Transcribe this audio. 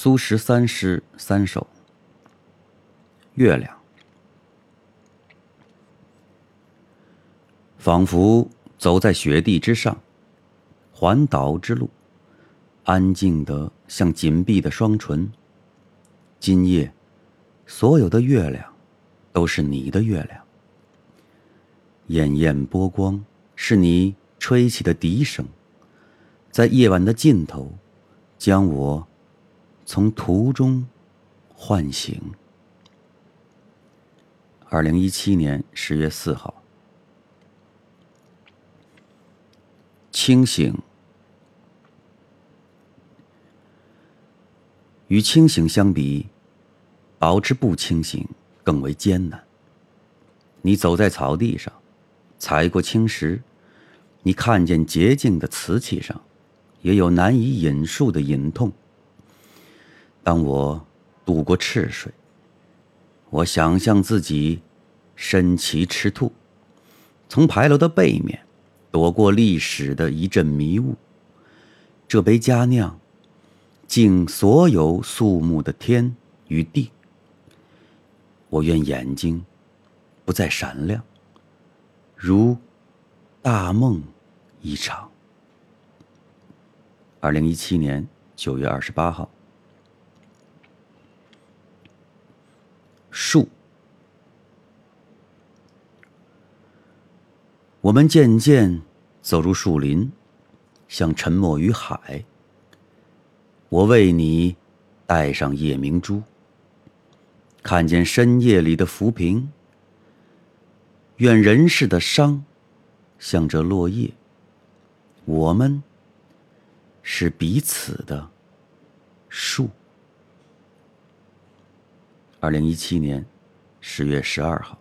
苏十三诗三首。月亮，仿佛走在雪地之上，环岛之路，安静的像紧闭的双唇。今夜，所有的月亮，都是你的月亮。艳艳波光，是你吹起的笛声，在夜晚的尽头，将我。从途中唤醒。二零一七年十月四号，清醒与清醒相比，保持不清醒更为艰难。你走在草地上，踩过青石，你看见洁净的瓷器上，也有难以引述的隐痛。当我渡过赤水，我想象自己身骑赤兔，从牌楼的背面躲过历史的一阵迷雾。这杯佳酿，敬所有肃穆的天与地。我愿眼睛不再闪亮，如大梦一场。二零一七年九月二十八号。树，我们渐渐走入树林，像沉没于海。我为你戴上夜明珠，看见深夜里的浮萍。愿人世的伤，像这落叶。我们是彼此的树。二零一七年十月十二号。